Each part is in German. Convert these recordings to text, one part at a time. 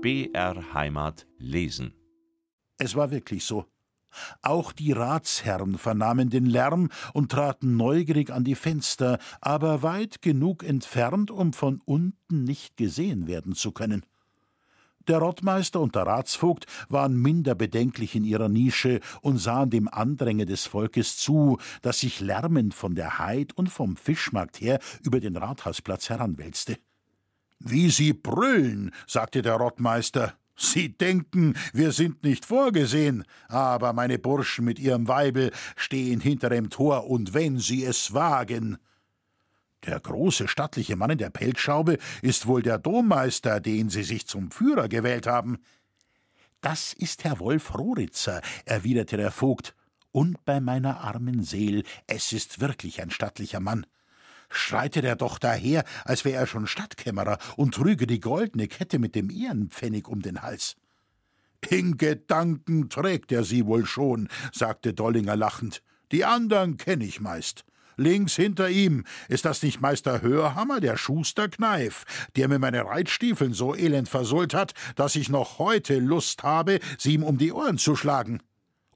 BR Heimat lesen. Es war wirklich so. Auch die Ratsherren vernahmen den Lärm und traten neugierig an die Fenster, aber weit genug entfernt, um von unten nicht gesehen werden zu können. Der Rottmeister und der Ratsvogt waren minder bedenklich in ihrer Nische und sahen dem Andränge des Volkes zu, das sich lärmend von der Heid und vom Fischmarkt her über den Rathausplatz heranwälzte. Wie Sie brüllen, sagte der Rottmeister. Sie denken, wir sind nicht vorgesehen, aber meine Burschen mit ihrem Weibel stehen hinter dem Tor, und wenn sie es wagen. Der große, stattliche Mann in der Pelzschaube ist wohl der Dommeister, den Sie sich zum Führer gewählt haben. Das ist Herr Wolf Roritzer, erwiderte der Vogt, und bei meiner armen Seel, es ist wirklich ein stattlicher Mann. Schreitet er doch daher, als wäre er schon Stadtkämmerer und trüge die goldene Kette mit dem Ehrenpfennig um den Hals. In Gedanken trägt er sie wohl schon, sagte Dollinger lachend. Die andern kenn ich meist. Links hinter ihm ist das nicht Meister Hörhammer, der Schuster Kneif, der mir meine Reitstiefeln so elend versohlt hat, dass ich noch heute Lust habe, sie ihm um die Ohren zu schlagen.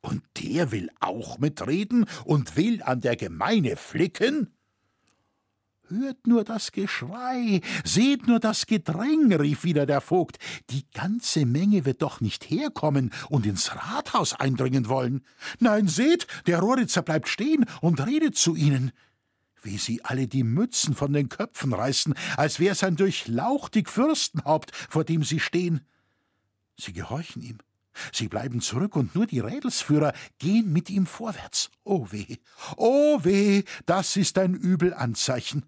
Und der will auch mitreden und will an der Gemeine flicken? Hört nur das Geschrei, seht nur das Gedräng, rief wieder der Vogt. Die ganze Menge wird doch nicht herkommen und ins Rathaus eindringen wollen. Nein, seht, der Roritzer bleibt stehen und redet zu ihnen. Wie sie alle die Mützen von den Köpfen reißen, als wär's ein durchlauchtig Fürstenhaupt, vor dem sie stehen. Sie gehorchen ihm. Sie bleiben zurück und nur die Rädelsführer gehen mit ihm vorwärts. Oh weh, oh weh, das ist ein übel Anzeichen.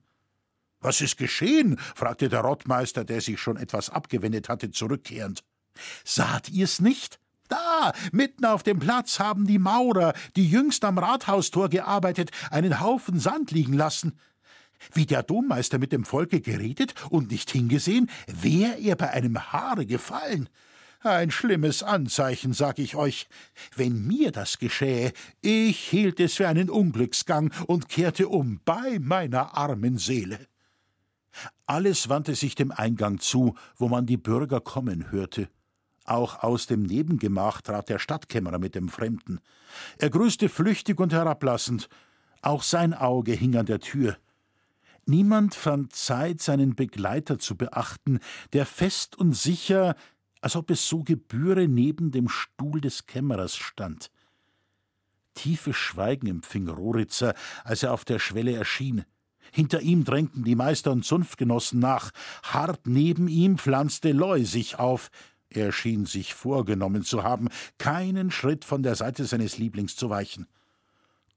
Was ist geschehen? fragte der Rottmeister, der sich schon etwas abgewendet hatte, zurückkehrend. Saht ihr's nicht? Da, mitten auf dem Platz haben die Maurer, die jüngst am Rathaustor gearbeitet, einen Haufen Sand liegen lassen. Wie der Dommeister mit dem Volke geredet und nicht hingesehen, wär er bei einem Haare gefallen. Ein schlimmes Anzeichen, sag ich euch. Wenn mir das geschähe, ich hielt es für einen Unglücksgang und kehrte um bei meiner armen Seele. Alles wandte sich dem Eingang zu, wo man die Bürger kommen hörte. Auch aus dem Nebengemach trat der Stadtkämmerer mit dem Fremden. Er grüßte flüchtig und herablassend. Auch sein Auge hing an der Tür. Niemand fand Zeit, seinen Begleiter zu beachten, der fest und sicher, als ob es so gebühre, neben dem Stuhl des Kämmerers stand. Tiefes Schweigen empfing Roritzer, als er auf der Schwelle erschien. Hinter ihm drängten die Meister und Zunftgenossen nach. Hart neben ihm pflanzte Loy sich auf. Er schien sich vorgenommen zu haben, keinen Schritt von der Seite seines Lieblings zu weichen.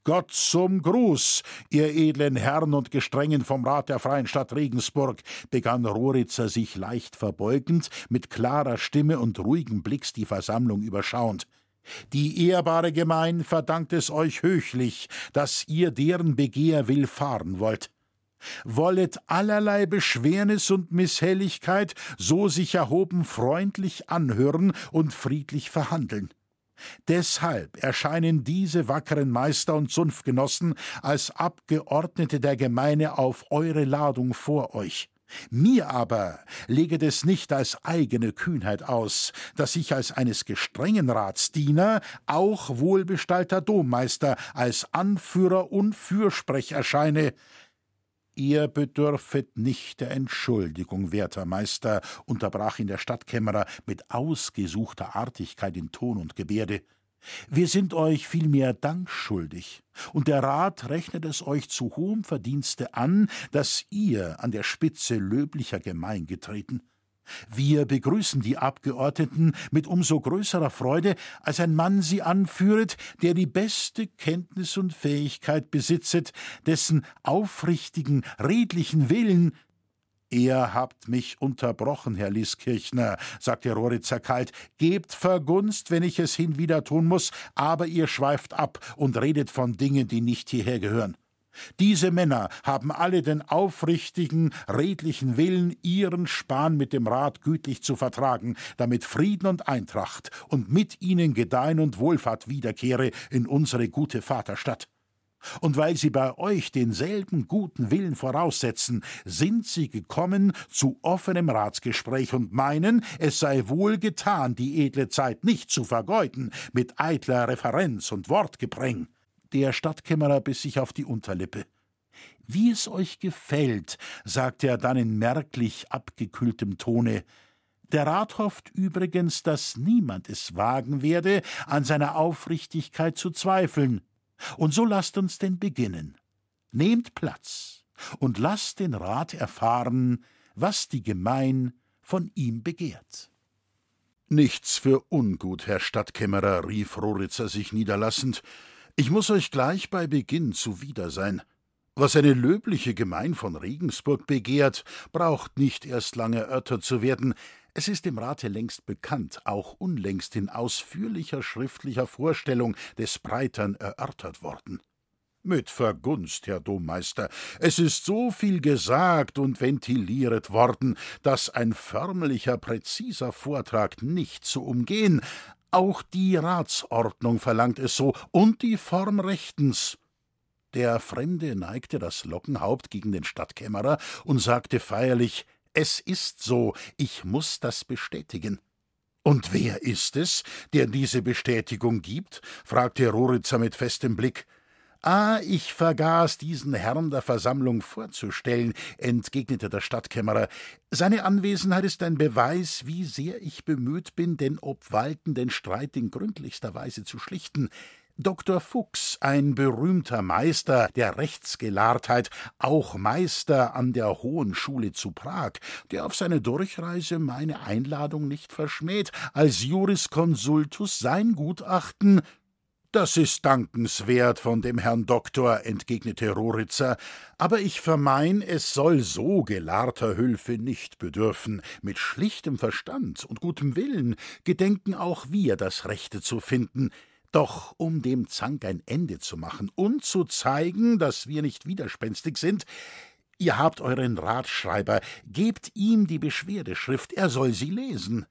Gott zum Gruß, ihr edlen Herren und Gestrengen vom Rat der Freien Stadt Regensburg, begann Roritzer sich leicht verbeugend, mit klarer Stimme und ruhigem Blicks die Versammlung überschauend. Die ehrbare Gemein verdankt es euch höchlich, dass ihr deren Begehr willfahren wollt wollet allerlei Beschwernis und Misshelligkeit so sich erhoben freundlich anhören und friedlich verhandeln. Deshalb erscheinen diese wackeren Meister und Zunftgenossen als Abgeordnete der Gemeine auf eure Ladung vor euch. Mir aber leget es nicht als eigene Kühnheit aus, dass ich als eines gestrengen Ratsdiener, auch wohlbestallter Dommeister, als Anführer und Fürsprech erscheine, Ihr bedürfet nicht der Entschuldigung, werter Meister, unterbrach ihn der Stadtkämmerer mit ausgesuchter Artigkeit in Ton und Gebärde. Wir sind euch vielmehr Dank schuldig, und der Rat rechnet es euch zu hohem Verdienste an, dass ihr an der Spitze löblicher Gemein getreten. Wir begrüßen die Abgeordneten mit umso größerer Freude, als ein Mann sie anführet, der die beste Kenntnis und Fähigkeit besitzet, dessen aufrichtigen, redlichen Willen Ihr habt mich unterbrochen, Herr Lieskirchner, sagte Roritzer kalt. Gebt Vergunst, wenn ich es hinwieder tun muss, aber ihr schweift ab und redet von Dingen, die nicht hierher gehören. Diese Männer haben alle den aufrichtigen, redlichen Willen, ihren Span mit dem Rat gütlich zu vertragen, damit Frieden und Eintracht und mit ihnen Gedeihen und Wohlfahrt wiederkehre in unsere gute Vaterstadt. Und weil sie bei euch denselben guten Willen voraussetzen, sind sie gekommen zu offenem Ratsgespräch und meinen, es sei wohl getan, die edle Zeit nicht zu vergeuden mit eitler Referenz und Wortgepräng. Der Stadtkämmerer biss sich auf die Unterlippe. Wie es euch gefällt, sagte er dann in merklich abgekühltem Tone, der Rat hofft übrigens, dass niemand es wagen werde, an seiner Aufrichtigkeit zu zweifeln. Und so lasst uns denn beginnen. Nehmt Platz und lasst den Rat erfahren, was die Gemein von ihm begehrt. Nichts für ungut, Herr Stadtkämmerer, rief Roritzer sich niederlassend. Ich muss euch gleich bei Beginn zuwider sein. Was eine löbliche Gemein von Regensburg begehrt, braucht nicht erst lange erörtert zu werden. Es ist dem Rate längst bekannt, auch unlängst in ausführlicher schriftlicher Vorstellung des Breitern erörtert worden. Mit Vergunst, Herr Dommeister, es ist so viel gesagt und ventiliert worden, dass ein förmlicher, präziser Vortrag nicht zu umgehen, auch die Ratsordnung verlangt es so und die Form rechtens. Der Fremde neigte das Lockenhaupt gegen den Stadtkämmerer und sagte feierlich es ist so, ich muss das bestätigen. Und wer ist es, der diese Bestätigung gibt? fragte Roritzer mit festem Blick. Ah, ich vergaß, diesen Herrn der Versammlung vorzustellen, entgegnete der Stadtkämmerer. Seine Anwesenheit ist ein Beweis, wie sehr ich bemüht bin, den obwaltenden Streit in gründlichster Weise zu schlichten. Dr. Fuchs, ein berühmter Meister der Rechtsgelahrtheit, auch Meister an der Hohen Schule zu Prag, der auf seine Durchreise meine Einladung nicht verschmäht, als Jurisconsultus sein Gutachten das ist dankenswert von dem Herrn Doktor, entgegnete Roritzer, aber ich vermein, es soll so gelahrter Hülfe nicht bedürfen. Mit schlichtem Verstand und gutem Willen gedenken auch wir das Rechte zu finden. Doch um dem Zank ein Ende zu machen und zu zeigen, dass wir nicht widerspenstig sind, ihr habt euren Ratschreiber, gebt ihm die Beschwerdeschrift, er soll sie lesen.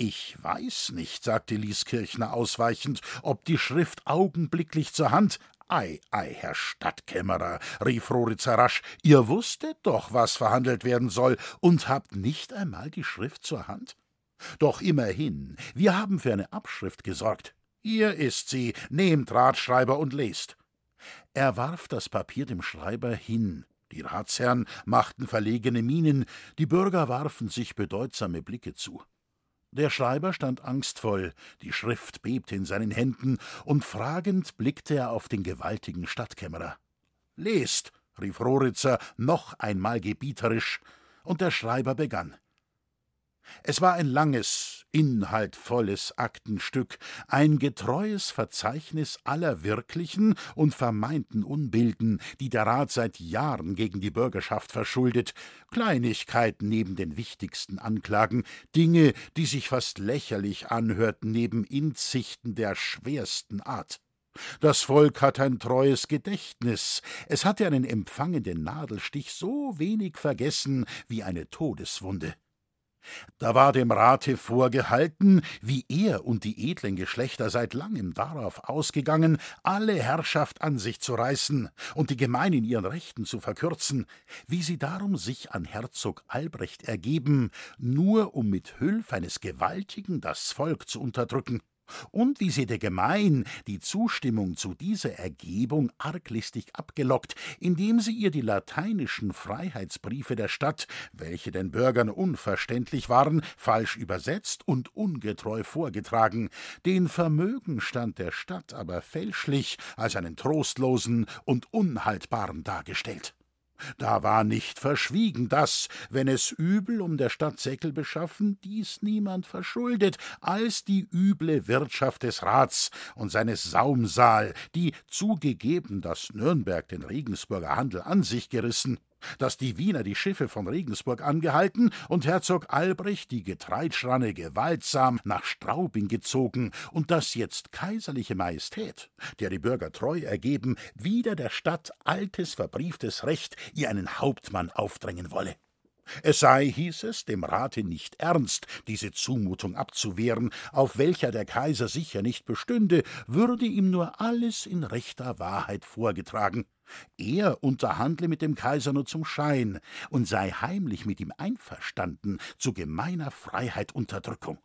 Ich weiß nicht, sagte Lieskirchner ausweichend, ob die Schrift augenblicklich zur Hand. Ei, ei, Herr Stadtkämmerer, rief Roritzer rasch, ihr wusstet doch, was verhandelt werden soll, und habt nicht einmal die Schrift zur Hand? Doch immerhin, wir haben für eine Abschrift gesorgt. Hier ist sie, nehmt Ratschreiber und lest. Er warf das Papier dem Schreiber hin. Die Ratsherren machten verlegene Mienen, die Bürger warfen sich bedeutsame Blicke zu. Der Schreiber stand angstvoll, die Schrift bebte in seinen Händen, und fragend blickte er auf den gewaltigen Stadtkämmerer. Lest, rief Roritzer noch einmal gebieterisch, und der Schreiber begann. Es war ein langes, inhaltvolles Aktenstück, ein getreues Verzeichnis aller wirklichen und vermeinten Unbilden, die der Rat seit Jahren gegen die Bürgerschaft verschuldet, Kleinigkeiten neben den wichtigsten Anklagen, Dinge, die sich fast lächerlich anhörten neben Inzichten der schwersten Art. Das Volk hat ein treues Gedächtnis. Es hatte einen empfangenden Nadelstich so wenig vergessen wie eine Todeswunde. Da war dem Rate vorgehalten, wie er und die edlen Geschlechter seit langem darauf ausgegangen, alle Herrschaft an sich zu reißen und die Gemeinen ihren Rechten zu verkürzen, wie sie darum sich an Herzog Albrecht ergeben, nur um mit Hülf eines Gewaltigen das Volk zu unterdrücken und wie sie der Gemein die Zustimmung zu dieser Ergebung arglistig abgelockt, indem sie ihr die lateinischen Freiheitsbriefe der Stadt, welche den Bürgern unverständlich waren, falsch übersetzt und ungetreu vorgetragen, den Vermögenstand der Stadt aber fälschlich als einen trostlosen und unhaltbaren dargestellt. Da war nicht verschwiegen, dass, wenn es übel um der Stadt Säckel beschaffen, dies niemand verschuldet, als die üble Wirtschaft des Rats und seines Saumsaal, die zugegeben, dass Nürnberg den Regensburger Handel an sich gerissen, dass die Wiener die Schiffe von Regensburg angehalten und Herzog Albrecht die Getreidschranne gewaltsam nach Straubing gezogen und dass jetzt kaiserliche Majestät, der die Bürger treu ergeben, wieder der Stadt altes verbrieftes Recht ihr einen Hauptmann aufdrängen wolle. Es sei, hieß es, dem Rate nicht ernst, diese Zumutung abzuwehren, auf welcher der Kaiser sicher nicht bestünde, würde ihm nur alles in rechter Wahrheit vorgetragen. Er unterhandle mit dem Kaiser nur zum Schein und sei heimlich mit ihm einverstanden zu gemeiner Freiheit Unterdrückung.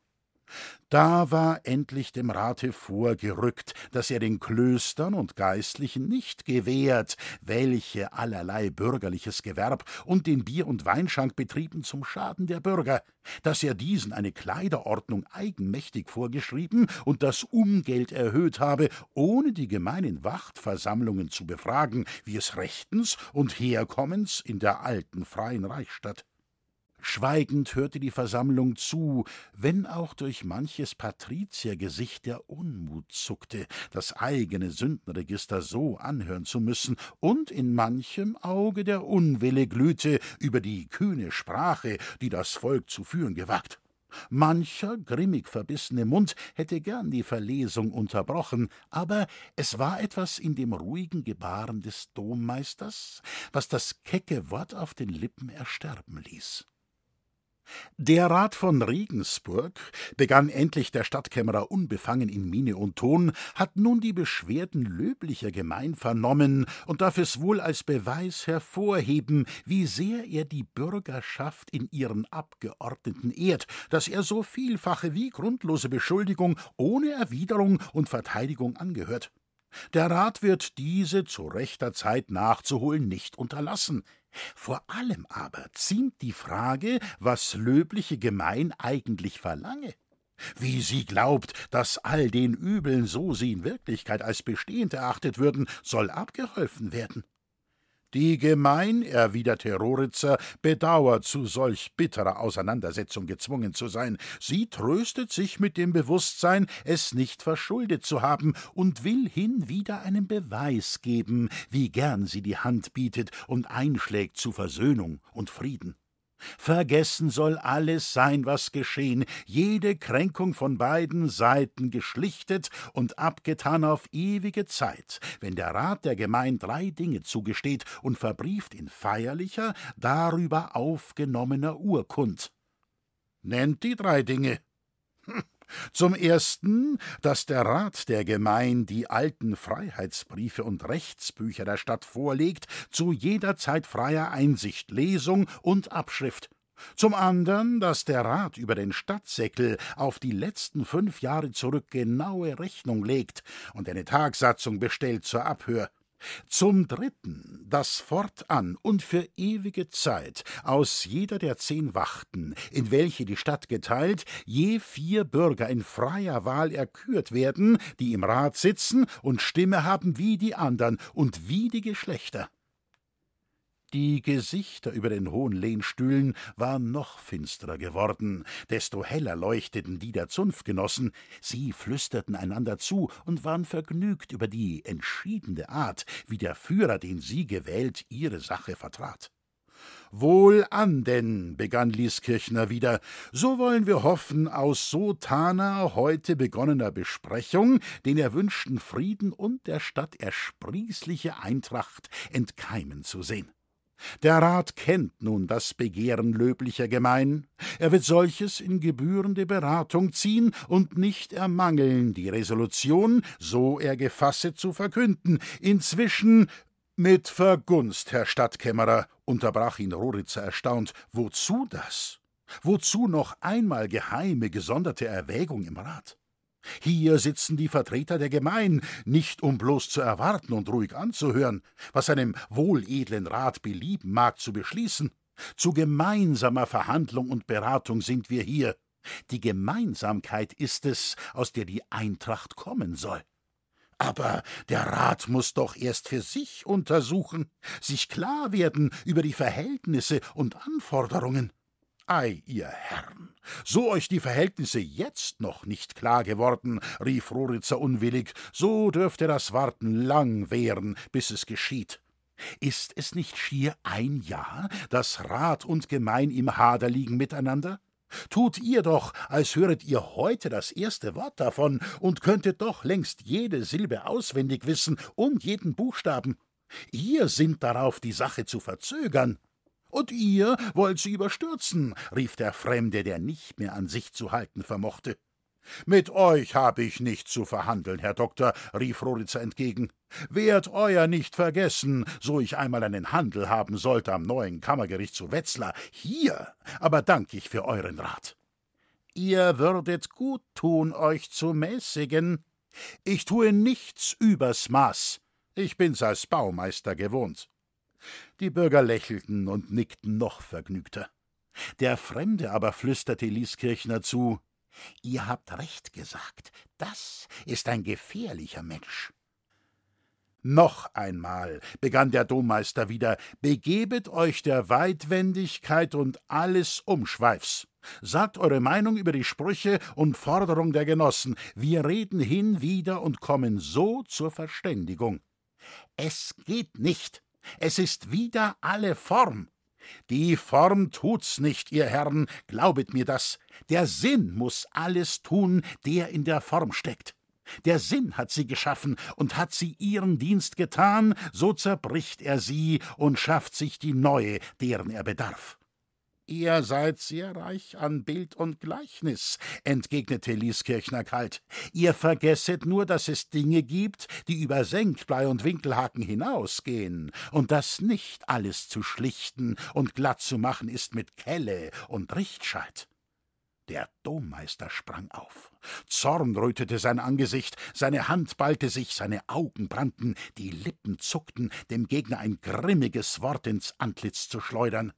Da war endlich dem Rate vorgerückt, dass er den Klöstern und Geistlichen nicht gewährt, welche allerlei bürgerliches Gewerb und den Bier- und Weinschank betrieben zum Schaden der Bürger, dass er diesen eine Kleiderordnung eigenmächtig vorgeschrieben und das Umgeld erhöht habe, ohne die gemeinen Wachtversammlungen zu befragen, wie es rechtens und herkommens in der alten freien Reichsstadt. Schweigend hörte die Versammlung zu, wenn auch durch manches Patriziergesicht der Unmut zuckte, das eigene Sündenregister so anhören zu müssen, und in manchem Auge der Unwille glühte über die kühne Sprache, die das Volk zu führen gewagt. Mancher grimmig verbissene Mund hätte gern die Verlesung unterbrochen, aber es war etwas in dem ruhigen Gebaren des Dommeisters, was das kecke Wort auf den Lippen ersterben ließ. Der Rat von Regensburg, begann endlich der Stadtkämmerer unbefangen in Miene und Ton, hat nun die Beschwerden löblicher Gemein vernommen und darf es wohl als Beweis hervorheben, wie sehr er die Bürgerschaft in ihren Abgeordneten ehrt, dass er so vielfache wie grundlose Beschuldigung ohne Erwiderung und Verteidigung angehört. Der Rat wird diese zu rechter Zeit nachzuholen nicht unterlassen. Vor allem aber ziemt die Frage, was löbliche Gemein eigentlich verlange. Wie sie glaubt, dass all den Übeln, so sie in Wirklichkeit als bestehend erachtet würden, soll abgeholfen werden. Die Gemein, erwiderte Roritzer, bedauert, zu solch bitterer Auseinandersetzung gezwungen zu sein. Sie tröstet sich mit dem Bewußtsein, es nicht verschuldet zu haben und will hinwieder einen Beweis geben, wie gern sie die Hand bietet und einschlägt zu Versöhnung und Frieden. Vergessen soll alles sein, was geschehen, jede Kränkung von beiden Seiten geschlichtet und abgetan auf ewige Zeit, wenn der Rat der Gemein drei Dinge zugesteht und verbrieft in feierlicher, darüber aufgenommener Urkund. Nennt die drei Dinge. Zum ersten, dass der Rat der Gemein die alten Freiheitsbriefe und Rechtsbücher der Stadt vorlegt, zu jeder Zeit freier Einsicht, Lesung und Abschrift. Zum andern, dass der Rat über den Stadtsäckel auf die letzten fünf Jahre zurück genaue Rechnung legt und eine Tagsatzung bestellt zur Abhör. Zum Dritten, dass fortan und für ewige Zeit aus jeder der zehn Wachten, in welche die Stadt geteilt, je vier Bürger in freier Wahl erkürt werden, die im Rat sitzen und Stimme haben wie die andern und wie die Geschlechter. Die Gesichter über den hohen Lehnstühlen waren noch finsterer geworden, desto heller leuchteten die der Zunftgenossen, sie flüsterten einander zu und waren vergnügt über die entschiedene Art, wie der Führer, den sie gewählt, ihre Sache vertrat. Wohlan denn, begann Lieskirchner wieder, so wollen wir hoffen, aus so heute begonnener Besprechung den erwünschten Frieden und der Stadt ersprießliche Eintracht entkeimen zu sehen. Der Rat kennt nun das Begehren löblicher Gemein. Er wird solches in gebührende Beratung ziehen und nicht ermangeln, die Resolution, so er gefasset, zu verkünden. Inzwischen mit Vergunst, Herr Stadtkämmerer, unterbrach ihn Roritzer erstaunt. Wozu das? Wozu noch einmal geheime, gesonderte Erwägung im Rat? Hier sitzen die Vertreter der Gemein, nicht um bloß zu erwarten und ruhig anzuhören, was einem wohledlen Rat belieben mag zu beschließen. Zu gemeinsamer Verhandlung und Beratung sind wir hier. Die Gemeinsamkeit ist es, aus der die Eintracht kommen soll. Aber der Rat muss doch erst für sich untersuchen, sich klar werden über die Verhältnisse und Anforderungen. Ei, ihr Herren, so euch die Verhältnisse jetzt noch nicht klar geworden, rief Roritzer unwillig, so dürfte das Warten lang währen, bis es geschieht. Ist es nicht schier ein Jahr, dass Rat und Gemein im Hader liegen miteinander? Tut ihr doch, als höret ihr heute das erste Wort davon und könntet doch längst jede Silbe auswendig wissen und jeden Buchstaben. Ihr sinnt darauf, die Sache zu verzögern. Und ihr wollt sie überstürzen, rief der Fremde, der nicht mehr an sich zu halten vermochte. Mit euch habe ich nicht zu verhandeln, Herr Doktor, rief Roritzer entgegen. Werd euer nicht vergessen, so ich einmal einen Handel haben sollte am neuen Kammergericht zu Wetzlar. Hier aber dank ich für euren Rat. Ihr würdet gut tun, euch zu mäßigen. Ich tue nichts übers Maß. Ich bin's als Baumeister gewohnt. Die Bürger lächelten und nickten noch vergnügter. Der Fremde aber flüsterte Lieskirchner zu Ihr habt recht gesagt, das ist ein gefährlicher Mensch. Noch einmal, begann der Dommeister wieder, begebet euch der Weitwendigkeit und alles Umschweifs. Sagt eure Meinung über die Sprüche und Forderung der Genossen. Wir reden hin, wieder und kommen so zur Verständigung. Es geht nicht. Es ist wieder alle Form. Die Form tut's nicht, ihr Herren, glaubet mir das. Der Sinn muss alles tun, der in der Form steckt. Der Sinn hat sie geschaffen und hat sie ihren Dienst getan, so zerbricht er sie und schafft sich die neue, deren er bedarf. Ihr seid sehr reich an Bild und Gleichnis, entgegnete Lieskirchner kalt. Ihr vergesset nur, dass es Dinge gibt, die über Senkblei und Winkelhaken hinausgehen, und dass nicht alles zu schlichten und glatt zu machen ist mit Kelle und Richtscheit. Der Dommeister sprang auf. Zorn rötete sein Angesicht, seine Hand ballte sich, seine Augen brannten, die Lippen zuckten, dem Gegner ein grimmiges Wort ins Antlitz zu schleudern.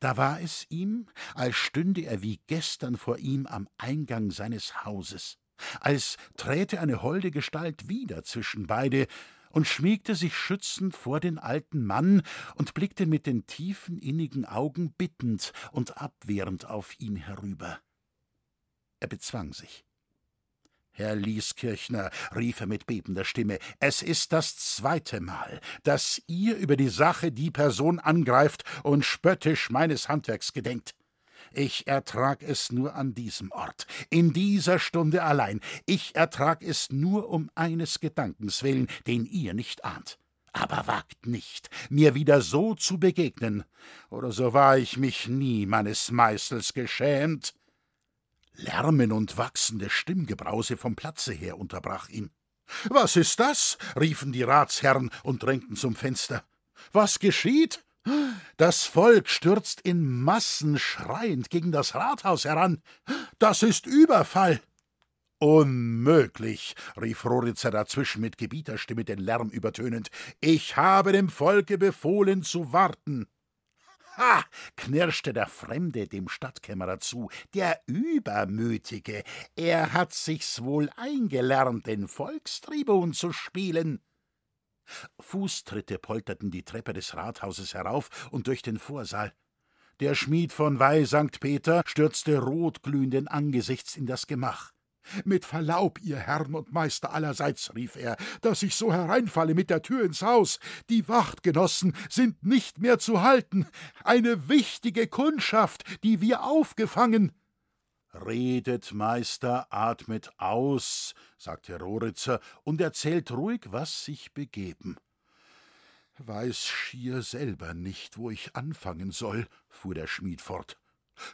Da war es ihm, als stünde er wie gestern vor ihm am Eingang seines Hauses, als träte eine holde Gestalt wieder zwischen beide und schmiegte sich schützend vor den alten Mann und blickte mit den tiefen, innigen Augen bittend und abwehrend auf ihn herüber. Er bezwang sich. Herr Lieskirchner, rief er mit bebender Stimme, es ist das zweite Mal, dass ihr über die Sache die Person angreift und spöttisch meines Handwerks gedenkt. Ich ertrag es nur an diesem Ort, in dieser Stunde allein. Ich ertrag es nur um eines Gedankens willen, den ihr nicht ahnt. Aber wagt nicht, mir wieder so zu begegnen, oder so war ich mich nie meines Meißels geschämt. Lärmen und wachsende Stimmgebrause vom Platze her unterbrach ihn. Was ist das? riefen die Ratsherren und drängten zum Fenster. Was geschieht? Das Volk stürzt in Massen schreiend gegen das Rathaus heran. Das ist Überfall. Unmöglich, rief Roritzer dazwischen mit Gebieterstimme den Lärm übertönend. Ich habe dem Volke befohlen zu warten. Ha! knirschte der Fremde dem Stadtkämmerer zu, der Übermütige, er hat sich's wohl eingelernt, den Volkstribun zu spielen. Fußtritte polterten die Treppe des Rathauses herauf und durch den Vorsaal. Der Schmied von Weih St. Peter stürzte rotglühenden Angesichts in das Gemach. Mit Verlaub, ihr Herrn und Meister allerseits, rief er, dass ich so hereinfalle mit der Tür ins Haus. Die Wachtgenossen sind nicht mehr zu halten. Eine wichtige Kundschaft, die wir aufgefangen. Redet, Meister, atmet aus, sagte Roritzer und erzählt ruhig, was sich begeben. Weiß schier selber nicht, wo ich anfangen soll, fuhr der Schmied fort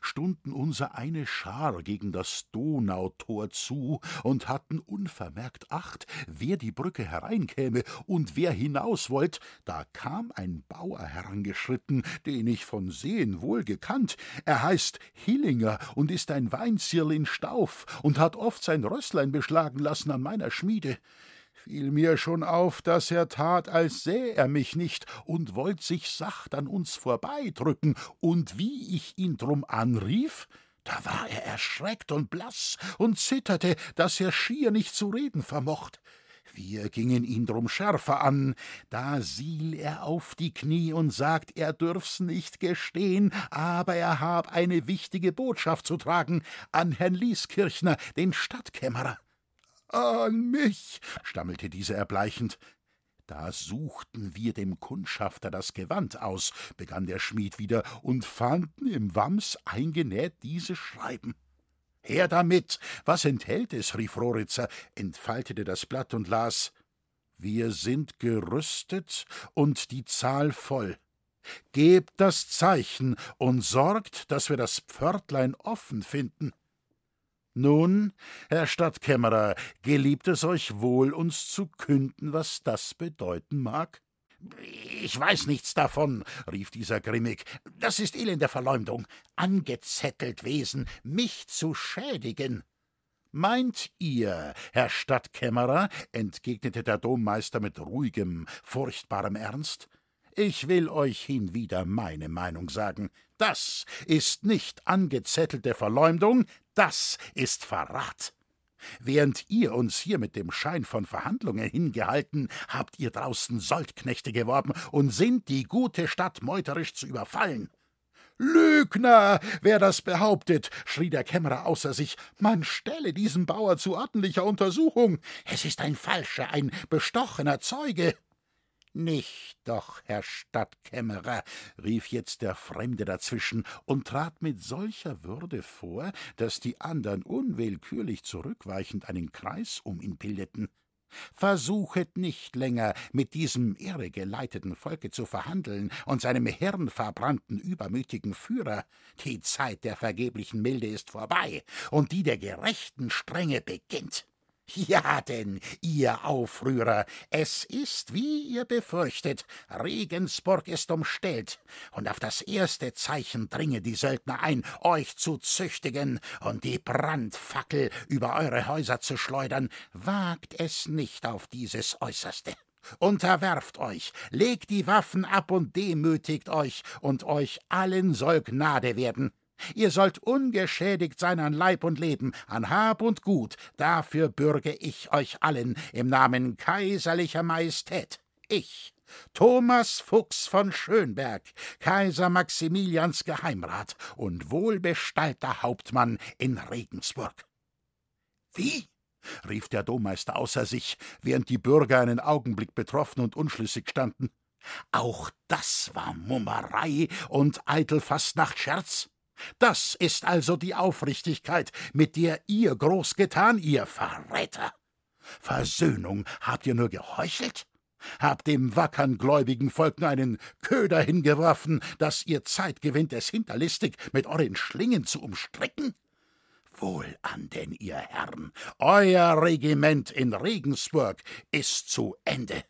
stunden unser eine Schar gegen das Donautor zu und hatten unvermerkt Acht, wer die Brücke hereinkäme und wer hinaus wollt, da kam ein Bauer herangeschritten, den ich von Sehen wohl gekannt. Er heißt Hillinger und ist ein Weinzierl in Stauf und hat oft sein Rösslein beschlagen lassen an meiner Schmiede fiel mir schon auf, dass er tat, als säh er mich nicht und wollt sich sacht an uns vorbeidrücken, und wie ich ihn drum anrief, da war er erschreckt und blass und zitterte, dass er schier nicht zu reden vermocht. Wir gingen ihn drum schärfer an, da siel er auf die Knie und sagt, er dürf's nicht gestehen, aber er hab eine wichtige Botschaft zu tragen an Herrn Lieskirchner, den Stadtkämmerer. An mich, stammelte dieser erbleichend. Da suchten wir dem Kundschafter das Gewand aus, begann der Schmied wieder, und fanden im Wams eingenäht dieses Schreiben. Her damit! Was enthält es? rief Roritzer, entfaltete das Blatt und las Wir sind gerüstet und die Zahl voll. Gebt das Zeichen und sorgt, dass wir das Pförtlein offen finden. Nun, Herr Stadtkämmerer, geliebt es euch wohl, uns zu künden, was das bedeuten mag? Ich weiß nichts davon, rief dieser grimmig. Das ist elende Verleumdung. Angezettelt Wesen, mich zu schädigen. Meint ihr, Herr Stadtkämmerer, entgegnete der Dommeister mit ruhigem, furchtbarem Ernst, ich will euch hinwieder meine Meinung sagen. Das ist nicht angezettelte Verleumdung, das ist Verrat. Während ihr uns hier mit dem Schein von Verhandlungen hingehalten, habt ihr draußen Soldknechte geworben und sind die gute Stadt meuterisch zu überfallen. Lügner, wer das behauptet, schrie der Kämmerer außer sich, man stelle diesen Bauer zu ordentlicher Untersuchung. Es ist ein falscher, ein bestochener Zeuge. Nicht doch, Herr Stadtkämmerer, rief jetzt der Fremde dazwischen und trat mit solcher Würde vor, dass die andern unwillkürlich zurückweichend einen Kreis um ihn bildeten. Versuchet nicht länger, mit diesem irregeleiteten Volke zu verhandeln und seinem hirnverbrannten, übermütigen Führer. Die Zeit der vergeblichen Milde ist vorbei, und die der gerechten Strenge beginnt. Ja denn, ihr Aufrührer, es ist, wie ihr befürchtet, Regensburg ist umstellt, und auf das erste Zeichen dringen die Söldner ein, euch zu züchtigen und die Brandfackel über eure Häuser zu schleudern. Wagt es nicht auf dieses Äußerste. Unterwerft euch, legt die Waffen ab und demütigt euch, und euch allen soll Gnade werden. Ihr sollt ungeschädigt sein an Leib und Leben, an Hab und Gut, dafür bürge ich euch allen im Namen kaiserlicher Majestät. Ich, Thomas Fuchs von Schönberg, Kaiser Maximilians Geheimrat und wohlbestallter Hauptmann in Regensburg. Wie? rief der Dommeister außer sich, während die Bürger einen Augenblick betroffen und unschlüssig standen. Auch das war Mummerei und eitel Fastnachtscherz? Das ist also die Aufrichtigkeit, mit der ihr groß getan, ihr Verräter. Versöhnung habt ihr nur geheuchelt? Habt dem wackern gläubigen Volk nur einen Köder hingeworfen, dass ihr Zeit gewinnt, es hinterlistig mit euren Schlingen zu umstricken? Wohl an denn, ihr Herren, euer Regiment in Regensburg ist zu Ende.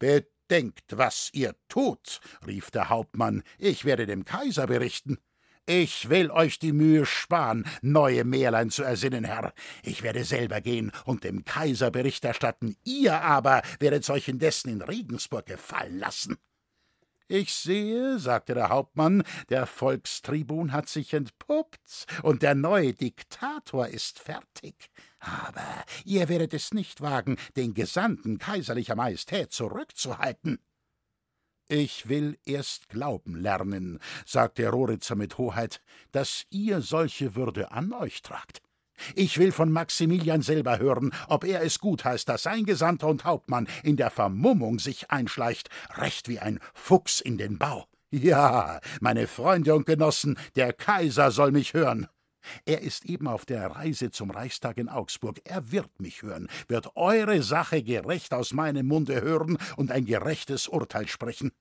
Bedenkt, was ihr tut, rief der Hauptmann, ich werde dem Kaiser berichten. Ich will euch die Mühe sparen, neue Märlein zu ersinnen, Herr. Ich werde selber gehen und dem Kaiser Bericht erstatten. Ihr aber werdet euch indessen in Regensburg gefallen lassen. Ich sehe, sagte der Hauptmann, der Volkstribun hat sich entpuppt und der neue Diktator ist fertig. Aber ihr werdet es nicht wagen, den Gesandten kaiserlicher Majestät zurückzuhalten. Ich will erst glauben lernen, sagte Roritzer mit Hoheit, dass ihr solche Würde an euch tragt. Ich will von Maximilian selber hören, ob er es gut heißt, dass sein Gesandter und Hauptmann in der Vermummung sich einschleicht, recht wie ein Fuchs in den Bau. Ja, meine Freunde und Genossen, der Kaiser soll mich hören. Er ist eben auf der Reise zum Reichstag in Augsburg. Er wird mich hören, wird eure Sache gerecht aus meinem Munde hören und ein gerechtes Urteil sprechen.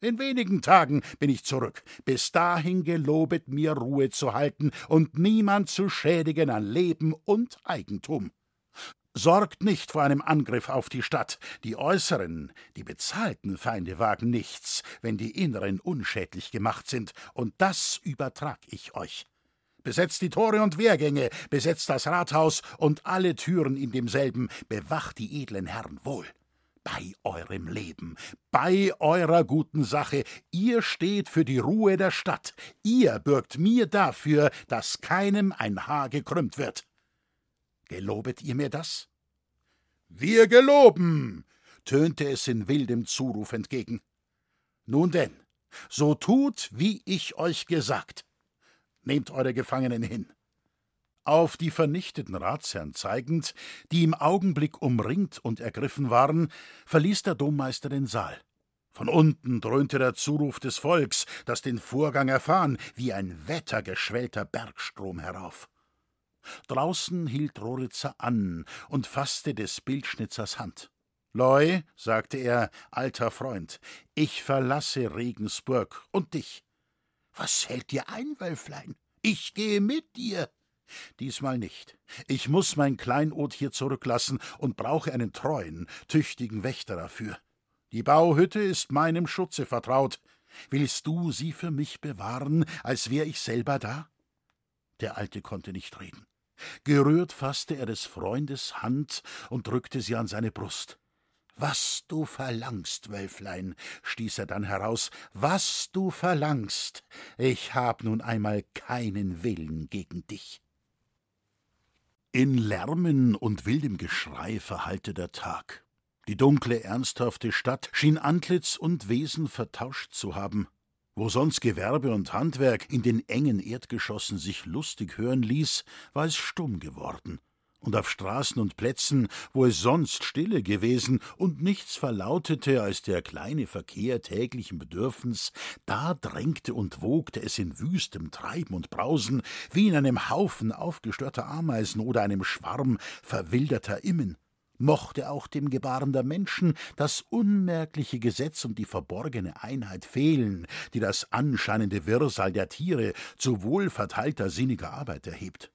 In wenigen Tagen bin ich zurück. Bis dahin gelobet mir Ruhe zu halten und niemand zu schädigen an Leben und Eigentum. Sorgt nicht vor einem Angriff auf die Stadt. Die äußeren, die bezahlten Feinde wagen nichts, wenn die inneren unschädlich gemacht sind, und das übertrag ich euch. Besetzt die Tore und Wehrgänge, besetzt das Rathaus und alle Türen in demselben, bewacht die edlen Herren wohl. Bei eurem Leben, bei eurer guten Sache, ihr steht für die Ruhe der Stadt, ihr bürgt mir dafür, dass keinem ein Haar gekrümmt wird. Gelobet ihr mir das? Wir geloben, tönte es in wildem Zuruf entgegen. Nun denn, so tut, wie ich euch gesagt. Nehmt eure Gefangenen hin. Auf die vernichteten Ratsherren zeigend, die im Augenblick umringt und ergriffen waren, verließ der Dommeister den Saal. Von unten dröhnte der Zuruf des Volks, das den Vorgang erfahren, wie ein wettergeschwellter Bergstrom herauf. Draußen hielt Roritzer an und fasste des Bildschnitzers Hand. Loi, sagte er, alter Freund, ich verlasse Regensburg und dich. Was hält dir ein, Wölflein? Ich gehe mit dir. Diesmal nicht. Ich muss mein Kleinod hier zurücklassen und brauche einen treuen, tüchtigen Wächter dafür. Die Bauhütte ist meinem Schutze vertraut. Willst du sie für mich bewahren, als wär ich selber da? Der Alte konnte nicht reden. Gerührt fasste er des Freundes Hand und drückte sie an seine Brust. Was du verlangst, Wölflein, stieß er dann heraus, was du verlangst. Ich hab nun einmal keinen Willen gegen dich. In Lärmen und wildem Geschrei verhallte der Tag. Die dunkle, ernsthafte Stadt schien Antlitz und Wesen vertauscht zu haben. Wo sonst Gewerbe und Handwerk in den engen Erdgeschossen sich lustig hören ließ, war es stumm geworden. Und auf Straßen und Plätzen, wo es sonst stille gewesen und nichts verlautete als der kleine Verkehr täglichen Bedürfens, da drängte und wogte es in wüstem Treiben und Brausen, wie in einem Haufen aufgestörter Ameisen oder einem Schwarm verwilderter Immen mochte auch dem Gebaren der Menschen das unmerkliche Gesetz und die verborgene Einheit fehlen, die das anscheinende Wirrsal der Tiere zu wohlverteilter sinniger Arbeit erhebt.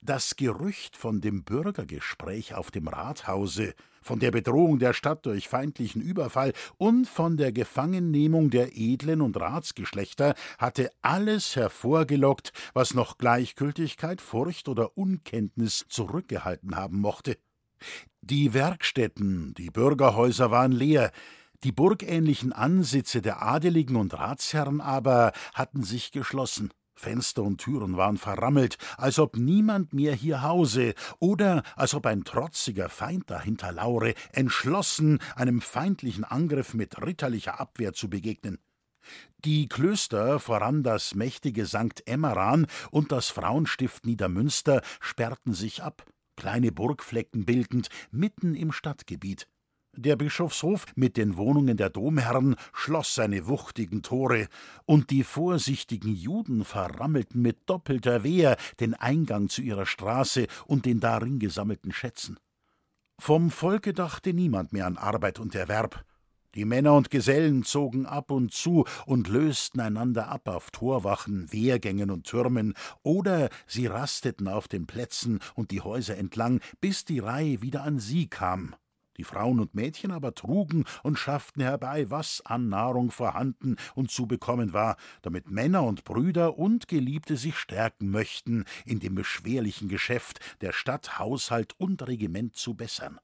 Das Gerücht von dem Bürgergespräch auf dem Rathause, von der Bedrohung der Stadt durch feindlichen Überfall und von der Gefangennehmung der Edlen und Ratsgeschlechter hatte alles hervorgelockt, was noch Gleichgültigkeit, Furcht oder Unkenntnis zurückgehalten haben mochte. Die Werkstätten, die Bürgerhäuser waren leer, die burgähnlichen Ansitze der Adeligen und Ratsherren aber hatten sich geschlossen. Fenster und Türen waren verrammelt, als ob niemand mehr hier hause oder als ob ein trotziger Feind dahinter laure, entschlossen, einem feindlichen Angriff mit ritterlicher Abwehr zu begegnen. Die Klöster, voran das mächtige St. Emmeran und das Frauenstift Niedermünster, sperrten sich ab kleine Burgflecken bildend, mitten im Stadtgebiet. Der Bischofshof mit den Wohnungen der Domherren schloss seine wuchtigen Tore, und die vorsichtigen Juden verrammelten mit doppelter Wehr den Eingang zu ihrer Straße und den darin gesammelten Schätzen. Vom Volke dachte niemand mehr an Arbeit und Erwerb. Die Männer und Gesellen zogen ab und zu und lösten einander ab auf Torwachen, Wehrgängen und Türmen, oder sie rasteten auf den Plätzen und die Häuser entlang, bis die Reihe wieder an sie kam. Die Frauen und Mädchen aber trugen und schafften herbei, was an Nahrung vorhanden und zu bekommen war, damit Männer und Brüder und Geliebte sich stärken möchten, in dem beschwerlichen Geschäft der Stadt Haushalt und Regiment zu bessern.